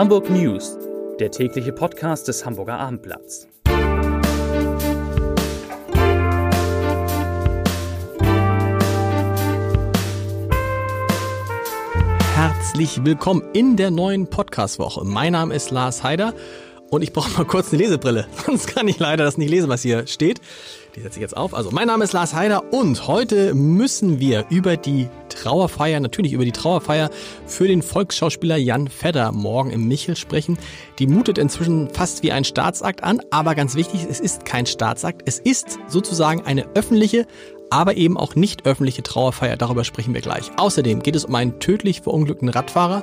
Hamburg News, der tägliche Podcast des Hamburger Abendblatts. Herzlich willkommen in der neuen Podcast-Woche. Mein Name ist Lars Heider und ich brauche mal kurz eine Lesebrille. Sonst kann ich leider das nicht lesen, was hier steht. Die setze ich jetzt auf. Also, mein Name ist Lars Heider und heute müssen wir über die Trauerfeier, natürlich über die Trauerfeier für den Volksschauspieler Jan Fedder morgen im Michel sprechen. Die mutet inzwischen fast wie ein Staatsakt an, aber ganz wichtig, es ist kein Staatsakt. Es ist sozusagen eine öffentliche, aber eben auch nicht öffentliche Trauerfeier. Darüber sprechen wir gleich. Außerdem geht es um einen tödlich verunglückten Radfahrer,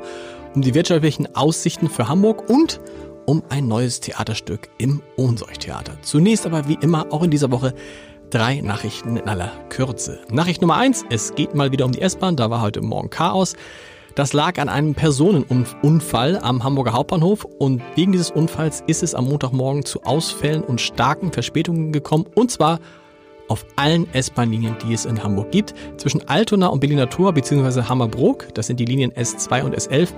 um die wirtschaftlichen Aussichten für Hamburg und um ein neues Theaterstück im Ohnsorgtheater. Zunächst aber wie immer auch in dieser Woche drei Nachrichten in aller Kürze. Nachricht Nummer eins, es geht mal wieder um die S-Bahn, da war heute Morgen Chaos. Das lag an einem Personenunfall am Hamburger Hauptbahnhof und wegen dieses Unfalls ist es am Montagmorgen zu Ausfällen und starken Verspätungen gekommen und zwar auf allen S-Bahn-Linien, die es in Hamburg gibt. Zwischen Altona und Berliner Tor bzw. Hammerbrook, das sind die Linien S2 und S11,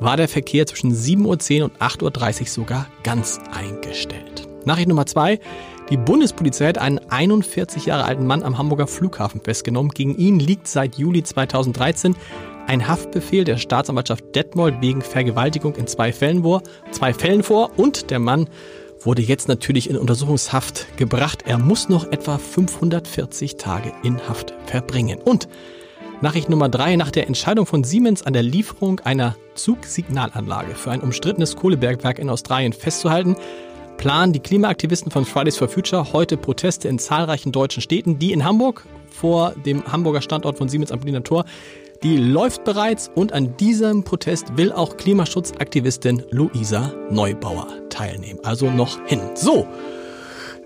war der Verkehr zwischen 7.10 Uhr und 8.30 Uhr sogar ganz eingestellt. Nachricht Nummer zwei. Die Bundespolizei hat einen 41 Jahre alten Mann am Hamburger Flughafen festgenommen. Gegen ihn liegt seit Juli 2013 ein Haftbefehl der Staatsanwaltschaft Detmold wegen Vergewaltigung in zwei Fällen vor, zwei Fällen vor und der Mann wurde jetzt natürlich in Untersuchungshaft gebracht. Er muss noch etwa 540 Tage in Haft verbringen. Und Nachricht Nummer drei. Nach der Entscheidung von Siemens an der Lieferung einer Zugsignalanlage für ein umstrittenes Kohlebergwerk in Australien festzuhalten, planen die Klimaaktivisten von Fridays for Future heute Proteste in zahlreichen deutschen Städten, die in Hamburg vor dem Hamburger Standort von Siemens am Berliner Tor die läuft bereits und an diesem Protest will auch Klimaschutzaktivistin Luisa Neubauer teilnehmen. Also noch hin. So.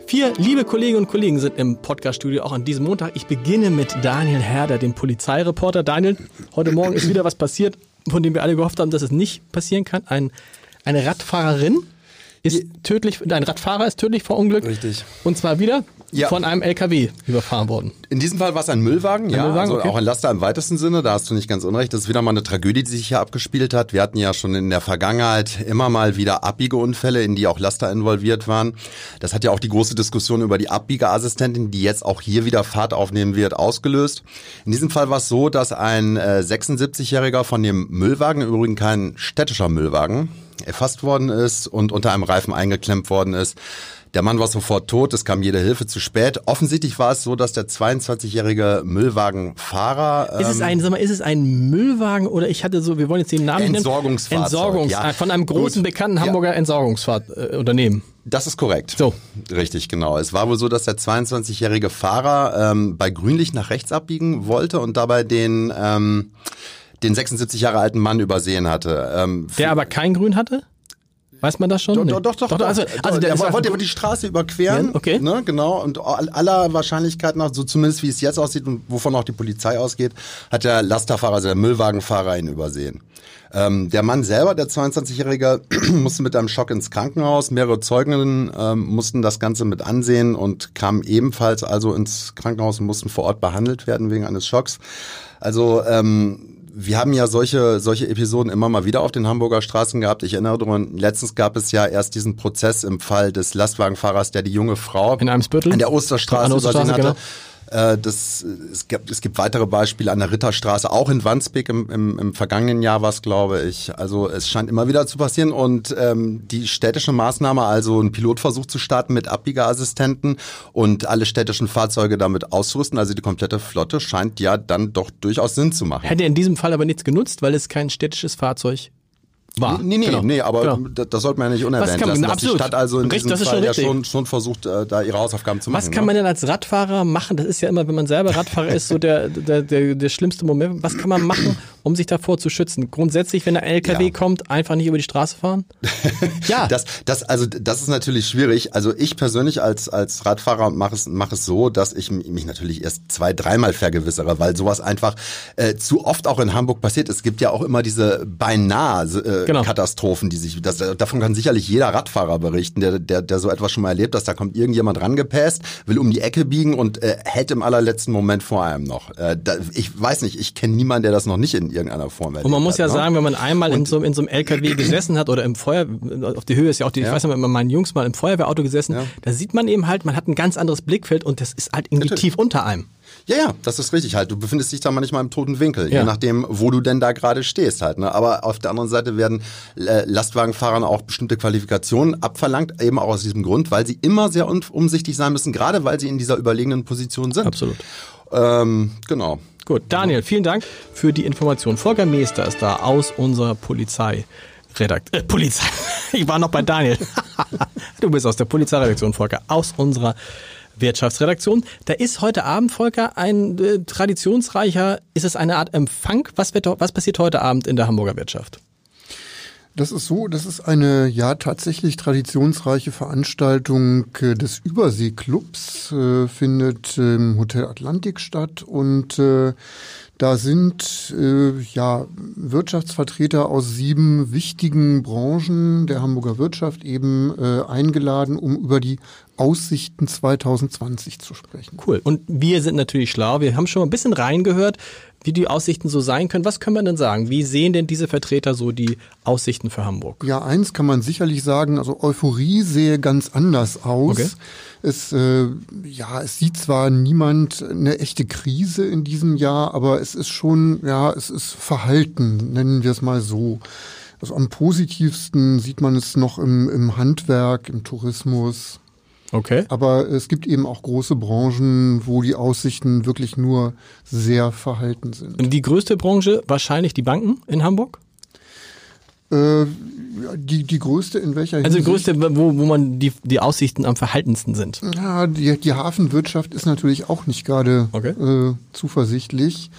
Vier liebe Kolleginnen und Kollegen sind im Podcaststudio auch an diesem Montag. Ich beginne mit Daniel Herder, dem Polizeireporter. Daniel, heute Morgen ist wieder was passiert, von dem wir alle gehofft haben, dass es nicht passieren kann. Ein, eine Radfahrerin ist tödlich, ein Radfahrer ist tödlich verunglückt. Richtig. Und zwar wieder ja. von einem LKW überfahren worden. In diesem Fall war es ein Müllwagen, ein ja, Müllwagen, also okay. auch ein Laster im weitesten Sinne, da hast du nicht ganz unrecht. Das ist wieder mal eine Tragödie, die sich hier abgespielt hat. Wir hatten ja schon in der Vergangenheit immer mal wieder Abbiegeunfälle, in die auch Laster involviert waren. Das hat ja auch die große Diskussion über die Abbiegeassistentin, die jetzt auch hier wieder Fahrt aufnehmen wird, ausgelöst. In diesem Fall war es so, dass ein äh, 76-Jähriger von dem Müllwagen, im Übrigen kein städtischer Müllwagen, erfasst worden ist und unter einem Reifen eingeklemmt worden ist. Der Mann war sofort tot, es kam jede Hilfe zu spät. Offensichtlich war es so, dass der 22-jährige Müllwagenfahrer. ist es ein, sag mal, ist es ein Müllwagen oder ich hatte so, wir wollen jetzt den Namen Entsorgungsfahrzeug. Entsorgungs ja. Von einem großen bekannten Hamburger ja. Entsorgungsunternehmen. Das ist korrekt. So. Richtig, genau. Es war wohl so, dass der 22-jährige Fahrer ähm, bei Grünlicht nach rechts abbiegen wollte und dabei den ähm, den 76 Jahre alten Mann übersehen hatte. Ähm, der aber kein Grün hatte? Weiß man das schon? Doch, nee. doch, doch, doch, doch. Also, also der, der wollte die Straße überqueren. Okay. Ne, genau. Und aller Wahrscheinlichkeit nach, so zumindest wie es jetzt aussieht und wovon auch die Polizei ausgeht, hat der Lasterfahrer, also der Müllwagenfahrer ihn übersehen. Ähm, der Mann selber, der 22-Jährige, musste mit einem Schock ins Krankenhaus. Mehrere Zeuginnen ähm, mussten das Ganze mit ansehen und kamen ebenfalls also ins Krankenhaus und mussten vor Ort behandelt werden wegen eines Schocks. Also ähm, wir haben ja solche, solche Episoden immer mal wieder auf den Hamburger Straßen gehabt. Ich erinnere daran, letztens gab es ja erst diesen Prozess im Fall des Lastwagenfahrers, der die junge Frau in einem Spüttel an der Osterstraße, an der Osterstraße übersehen hatte. Genau. Äh, das, es, gibt, es gibt weitere Beispiele an der Ritterstraße, auch in Wandsbek im, im, im vergangenen Jahr war es, glaube ich. Also es scheint immer wieder zu passieren und ähm, die städtische Maßnahme, also einen Pilotversuch zu starten mit Abbiegerassistenten und alle städtischen Fahrzeuge damit auszurüsten, also die komplette Flotte, scheint ja dann doch durchaus Sinn zu machen. Hätte in diesem Fall aber nichts genutzt, weil es kein städtisches Fahrzeug war. Nee, nee, genau. nee aber genau. das, das sollte man ja nicht unerwähnt lassen, dass absolut. die Stadt also in Richtig, diesem Fall ja schon, schon versucht, äh, da ihre Hausaufgaben zu machen. Was kann man denn als Radfahrer machen? Das ist ja immer, wenn man selber Radfahrer ist, so der, der, der, der schlimmste Moment. Was kann man machen, um sich davor zu schützen? Grundsätzlich, wenn ein LKW ja. kommt, einfach nicht über die Straße fahren? ja. Das, das, also, das ist natürlich schwierig. Also ich persönlich als, als Radfahrer mache es, mache es so, dass ich mich natürlich erst zwei, dreimal vergewissere, weil sowas einfach äh, zu oft auch in Hamburg passiert. Es gibt ja auch immer diese beinahe äh, genau. Katastrophen, die sich, das, davon kann sicherlich jeder Radfahrer berichten, der, der, der so etwas schon mal erlebt, dass da kommt irgendjemand rangepäst, will um die Ecke biegen und äh, hält im allerletzten Moment vor einem noch. Äh, da, ich weiß nicht, ich kenne niemanden, der das noch nicht in irgendeiner Form erlebt Und man muss hat, ja ne? sagen, wenn man einmal in so, in so einem LKW gesessen hat oder im Feuer, auf die Höhe ist ja auch die, ja. ich weiß nicht, mit meinen Jungs mal im Feuerwehrauto gesessen, ja. da sieht man eben halt, man hat ein ganz anderes Blickfeld und das ist halt irgendwie Natürlich. tief unter einem. Ja, ja, das ist richtig halt. Du befindest dich da manchmal im toten Winkel, ja. je nachdem, wo du denn da gerade stehst halt. Ne? Aber auf der anderen Seite werden äh, Lastwagenfahrern auch bestimmte Qualifikationen abverlangt, eben auch aus diesem Grund, weil sie immer sehr umsichtig sein müssen, gerade weil sie in dieser überlegenen Position sind. Absolut. Ähm, genau. Gut, Daniel, vielen Dank für die Information. Volker Meester ist da aus unserer Polizei. Redakt äh, Polizei. Ich war noch bei Daniel. du bist aus der Polizeiredaktion, Volker, aus unserer Wirtschaftsredaktion. Da ist heute Abend, Volker, ein äh, traditionsreicher, ist es eine Art Empfang? Was, wird, was passiert heute Abend in der Hamburger Wirtschaft? Das ist so, das ist eine ja tatsächlich traditionsreiche Veranstaltung äh, des Überseeklubs, äh, findet im Hotel Atlantik statt und äh, da sind äh, ja Wirtschaftsvertreter aus sieben wichtigen Branchen der Hamburger Wirtschaft eben äh, eingeladen, um über die Aussichten 2020 zu sprechen. Cool. Und wir sind natürlich schlau. Wir haben schon ein bisschen reingehört, wie die Aussichten so sein können. Was können wir denn sagen? Wie sehen denn diese Vertreter so die Aussichten für Hamburg? Ja, eins kann man sicherlich sagen. Also Euphorie sehe ganz anders aus. Okay. Es, äh, ja, es sieht zwar niemand eine echte Krise in diesem Jahr, aber es ist schon, ja, es ist verhalten, nennen wir es mal so. Also am positivsten sieht man es noch im, im Handwerk, im Tourismus. Okay. Aber es gibt eben auch große Branchen, wo die Aussichten wirklich nur sehr verhalten sind. Und die größte Branche wahrscheinlich die Banken in Hamburg? Äh, die, die größte in welcher Also die größte, wo, wo man die, die Aussichten am verhaltensten sind. Ja, die, die Hafenwirtschaft ist natürlich auch nicht gerade okay. äh, zuversichtlich.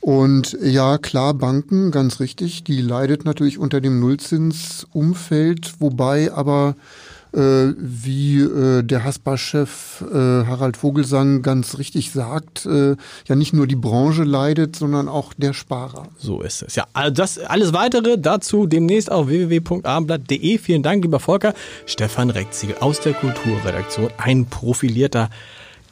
Und ja, klar, Banken, ganz richtig, die leidet natürlich unter dem Nullzinsumfeld, wobei aber wie äh, der Haspa-Chef äh, Harald Vogelsang ganz richtig sagt, äh, ja nicht nur die Branche leidet, sondern auch der Sparer. So ist es. Ja, also das alles weitere dazu demnächst auf www.abendblatt.de. Vielen Dank, lieber Volker. Stefan Reckziegel aus der Kulturredaktion, ein profilierter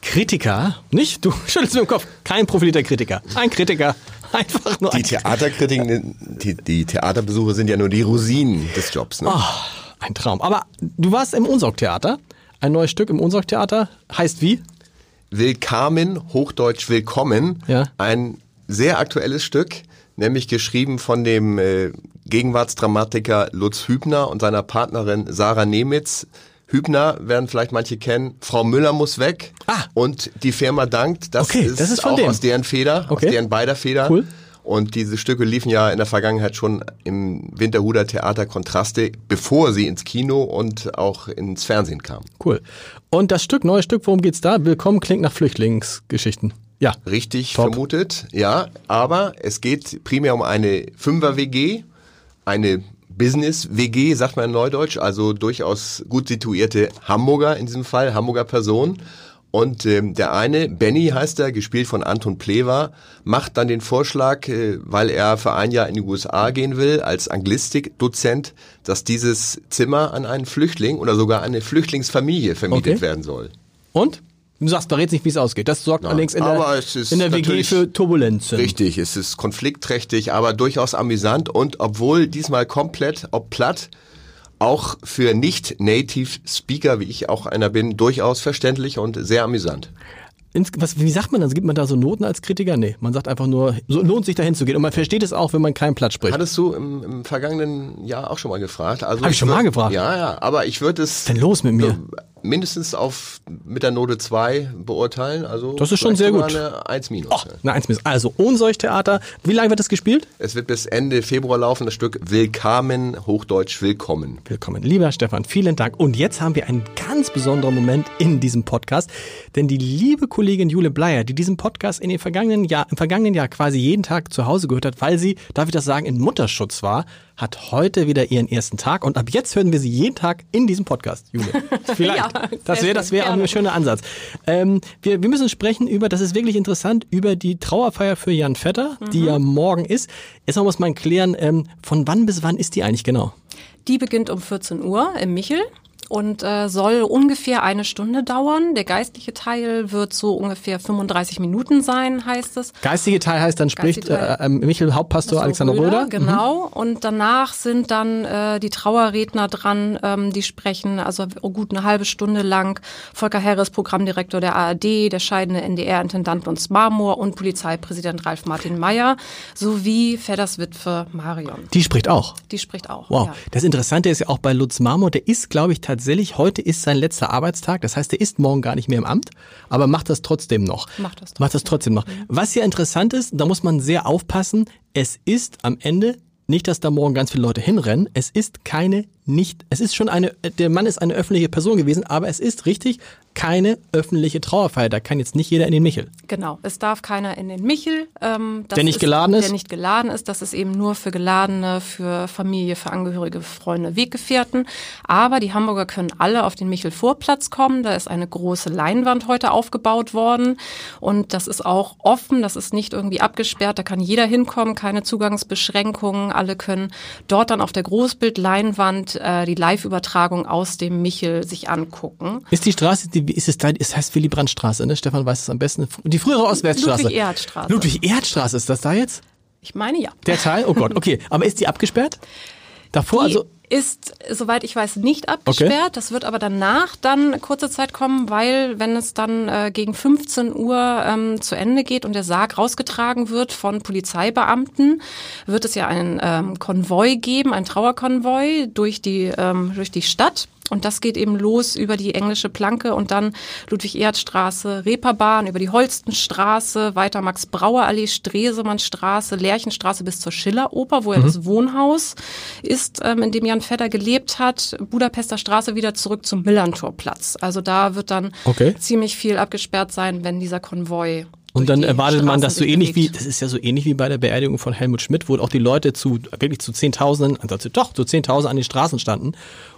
Kritiker, nicht? Du schüttelst mir den Kopf. Kein profilierter Kritiker. Ein Kritiker. Einfach nur die ein Theaterkritiken, die, die Theaterbesuche sind ja nur die Rosinen des Jobs. Ne? Oh. Ein Traum. Aber du warst im Unsorgtheater. Ein neues Stück im Unsorgtheater. Heißt wie? Willkamen, Hochdeutsch Willkommen. Ja. Ein sehr aktuelles Stück, nämlich geschrieben von dem äh, Gegenwartsdramatiker Lutz Hübner und seiner Partnerin Sarah Nemitz. Hübner werden vielleicht manche kennen. Frau Müller muss weg. Ah. Und die Firma dankt. Das, okay, ist, das ist auch dem. aus deren Feder, okay. aus deren beider Feder. Cool. Und diese Stücke liefen ja in der Vergangenheit schon im Winterhuder Theater Kontraste, bevor sie ins Kino und auch ins Fernsehen kamen. Cool. Und das Stück, neues Stück, worum geht's da? Willkommen klingt nach Flüchtlingsgeschichten. Ja. Richtig Top. vermutet, ja. Aber es geht primär um eine Fünfer-WG, eine Business-WG, sagt man in Neudeutsch, also durchaus gut situierte Hamburger in diesem Fall, Hamburger Person. Und ähm, der eine, Benny heißt er, gespielt von Anton Plewa, macht dann den Vorschlag, äh, weil er für ein Jahr in die USA gehen will, als Anglistik-Dozent, dass dieses Zimmer an einen Flüchtling oder sogar eine Flüchtlingsfamilie vermietet okay. werden soll. Und? Du sagst, verrätst nicht, wie es ausgeht. Das sorgt Nein, allerdings in der, in der WG für Turbulenzen. Richtig, es ist konfliktträchtig, aber durchaus amüsant und obwohl diesmal komplett, ob platt, auch für nicht-Native Speaker, wie ich auch einer bin, durchaus verständlich und sehr amüsant. Was, wie sagt man das? Gibt man da so Noten als Kritiker? Nee, man sagt einfach nur, so lohnt sich dahin zu gehen. Und man versteht es auch, wenn man keinen Platz spricht. Hattest du im, im vergangenen Jahr auch schon mal gefragt? Also Hab ich schon würd, mal gefragt? Ja, ja, aber ich würde es... Denn los mit mir? mindestens auf mit der Note 2 beurteilen. Also das ist schon sehr gut. Eine 1 minus. Oh, eine 1 minus. Also Ohnseuch-Theater. Wie lange wird das gespielt? Es wird bis Ende Februar laufen, das Stück Willkamen, Hochdeutsch Willkommen. Willkommen. Lieber Stefan, vielen Dank. Und jetzt haben wir einen ganz besonderen Moment in diesem Podcast, denn die liebe Kollegin Kollegin Jule Bleier, die diesen Podcast in den vergangenen Jahr, im vergangenen Jahr quasi jeden Tag zu Hause gehört hat, weil sie, darf ich das sagen, in Mutterschutz war, hat heute wieder ihren ersten Tag und ab jetzt hören wir sie jeden Tag in diesem Podcast, Jule. Vielleicht. ja, das wäre das wäre auch ein schöner Ansatz. Ähm, wir, wir müssen sprechen über, das ist wirklich interessant, über die Trauerfeier für Jan Vetter, mhm. die ja morgen ist. Jetzt muss man klären, ähm, von wann bis wann ist die eigentlich genau? Die beginnt um 14 Uhr im Michel und äh, soll ungefähr eine Stunde dauern. Der geistliche Teil wird so ungefähr 35 Minuten sein, heißt es. Geistige Teil heißt, dann spricht äh, äh, Michel Hauptpastor Alexander Röder. Genau. Mhm. Und danach sind dann äh, die Trauerredner dran, ähm, die sprechen, also gut eine halbe Stunde lang. Volker Herres, Programmdirektor der ARD, der scheidende NDR-Intendant Lutz Marmor und Polizeipräsident Ralf Martin Mayer sowie Fedders Witwe Marion. Die spricht auch? Die spricht auch, Wow. Ja. Das Interessante ist ja auch bei Lutz Marmor, der ist, glaube ich, tatsächlich tatsächlich, heute ist sein letzter Arbeitstag. Das heißt, er ist morgen gar nicht mehr im Amt, aber macht das trotzdem noch. Macht das trotzdem, macht das trotzdem noch. Was ja interessant ist, da muss man sehr aufpassen, es ist am Ende nicht, dass da morgen ganz viele Leute hinrennen. Es ist keine nicht, es ist schon eine, der Mann ist eine öffentliche Person gewesen, aber es ist richtig keine öffentliche Trauerfeier. Da kann jetzt nicht jeder in den Michel. Genau, es darf keiner in den Michel. Ähm, der nicht ist, geladen ist? Der nicht geladen ist. Das ist eben nur für Geladene, für Familie, für Angehörige, Freunde, Weggefährten. Aber die Hamburger können alle auf den Michel-Vorplatz kommen. Da ist eine große Leinwand heute aufgebaut worden. Und das ist auch offen, das ist nicht irgendwie abgesperrt. Da kann jeder hinkommen, keine Zugangsbeschränkungen. Alle können dort dann auf der Großbildleinwand äh, die Live-Übertragung aus dem Michel sich angucken. Ist die Straße, die, ist es da, es heißt Willy Brandt Straße, ne? Stefan weiß es am besten. Die frühere Ostweststraße. Ludwig-Erhard-Straße. Ludwig-Erhard-Straße, ist das da jetzt? Ich meine ja. Der Teil? Oh Gott, okay. Aber ist die abgesperrt? Davor, die also ist, soweit ich weiß, nicht abgesperrt. Okay. Das wird aber danach dann kurze Zeit kommen, weil wenn es dann äh, gegen 15 Uhr ähm, zu Ende geht und der Sarg rausgetragen wird von Polizeibeamten, wird es ja einen ähm, Konvoi geben, einen Trauerkonvoi durch die, ähm, durch die Stadt. Und das geht eben los über die englische Planke und dann Ludwig-Erhard-Straße, Reeperbahn, über die Holstenstraße, weiter Max-Brauer-Allee, Stresemannstraße, Lerchenstraße bis zur Schilleroper, wo ja mhm. das Wohnhaus ist, ähm, in dem Jan Vetter gelebt hat, Budapester Straße wieder zurück zum Millantorplatz. Also da wird dann okay. ziemlich viel abgesperrt sein, wenn dieser Konvoi und dann erwartet man das so ähnlich wie, das ist ja so ähnlich wie bei der Beerdigung von Helmut Schmidt, wo auch die Leute zu, wirklich zu Zehntausenden, also doch, zu Zehntausenden an den Straßen standen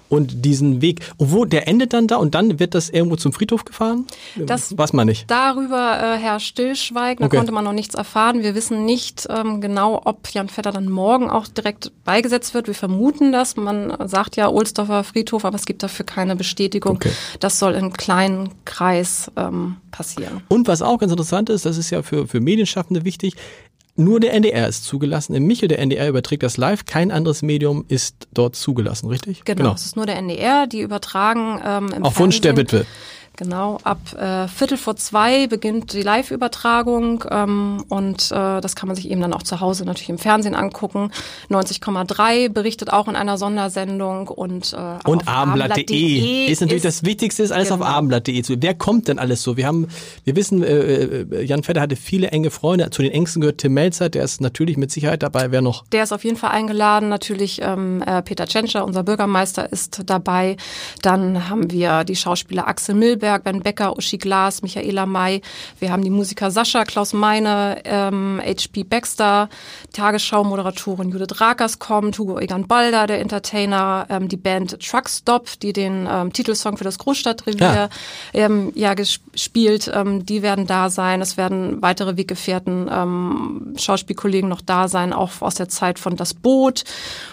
und diesen Weg. Wo, der endet dann da und dann wird das irgendwo zum Friedhof gefahren? Das weiß man nicht. Darüber äh, herrscht Stillschweigen, da okay. konnte man noch nichts erfahren. Wir wissen nicht ähm, genau, ob Jan Vetter dann morgen auch direkt beigesetzt wird. Wir vermuten das. Man sagt ja Ohlsdorfer Friedhof, aber es gibt dafür keine Bestätigung. Okay. Das soll im kleinen Kreis ähm, passieren. Und was auch ganz interessant ist, das ist ja für, für Medienschaffende wichtig, nur der NDR ist zugelassen. Im Michel der NDR überträgt das live. Kein anderes Medium ist dort zugelassen, richtig? Genau, genau. es ist nur der NDR. Die übertragen ähm, im Auf Wunsch der Witwe. Genau, ab äh, Viertel vor zwei beginnt die Live-Übertragung ähm, und äh, das kann man sich eben dann auch zu Hause natürlich im Fernsehen angucken. 90,3 berichtet auch in einer Sondersendung und äh, und abendblatt.de ist natürlich ist, das Wichtigste, ist alles genau. auf abendblatt.de zu. Wer kommt denn alles so? Wir haben, wir wissen, äh, äh, Jan Vetter hatte viele enge Freunde. Zu den engsten gehört Tim Melzer, der ist natürlich mit Sicherheit dabei. Wer noch? Der ist auf jeden Fall eingeladen. Natürlich ähm, äh, Peter Tschentscher, unser Bürgermeister, ist dabei. Dann haben wir die Schauspieler Axel Milberg Stolberg, Ben Becker, Uschi Glas, Michaela May. Wir haben die Musiker Sascha, Klaus Meine, ähm, H.P. Baxter, Tagesschau-Moderatorin Judith Rakers kommt, Hugo Egan Balder, der Entertainer, ähm, die Band Truckstop, die den ähm, Titelsong für das Großstadtrevier ja. Ähm, ja gespielt, ähm, die werden da sein. Es werden weitere Weggefährten, ähm, Schauspielkollegen noch da sein, auch aus der Zeit von Das Boot.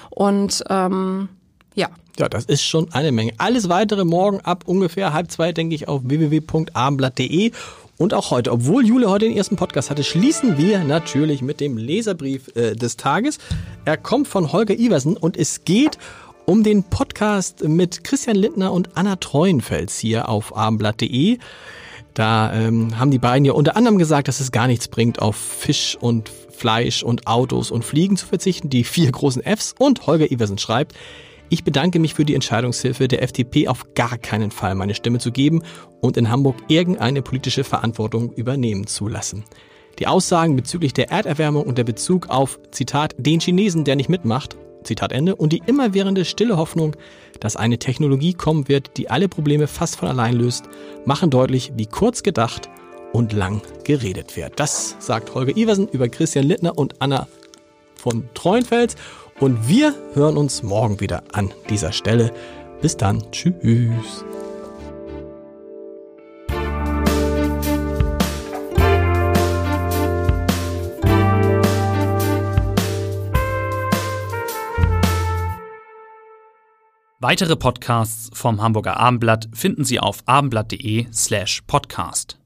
Und ähm, ja. Ja, das ist schon eine Menge. Alles weitere morgen ab ungefähr halb zwei, denke ich, auf www.abendblatt.de. Und auch heute, obwohl Jule heute den ersten Podcast hatte, schließen wir natürlich mit dem Leserbrief äh, des Tages. Er kommt von Holger Iversen und es geht um den Podcast mit Christian Lindner und Anna Treuenfels hier auf abendblatt.de. Da ähm, haben die beiden ja unter anderem gesagt, dass es gar nichts bringt, auf Fisch und Fleisch und Autos und Fliegen zu verzichten, die vier großen Fs. Und Holger Iversen schreibt, ich bedanke mich für die Entscheidungshilfe der FDP auf gar keinen Fall meine Stimme zu geben und in Hamburg irgendeine politische Verantwortung übernehmen zu lassen. Die Aussagen bezüglich der Erderwärmung und der Bezug auf, Zitat, den Chinesen, der nicht mitmacht, Zitat Ende, und die immerwährende stille Hoffnung, dass eine Technologie kommen wird, die alle Probleme fast von allein löst, machen deutlich, wie kurz gedacht und lang geredet wird. Das sagt Holger Iversen über Christian Littner und Anna von Treuenfels. Und wir hören uns morgen wieder an dieser Stelle. Bis dann. Tschüss. Weitere Podcasts vom Hamburger Abendblatt finden Sie auf abendblatt.de slash podcast.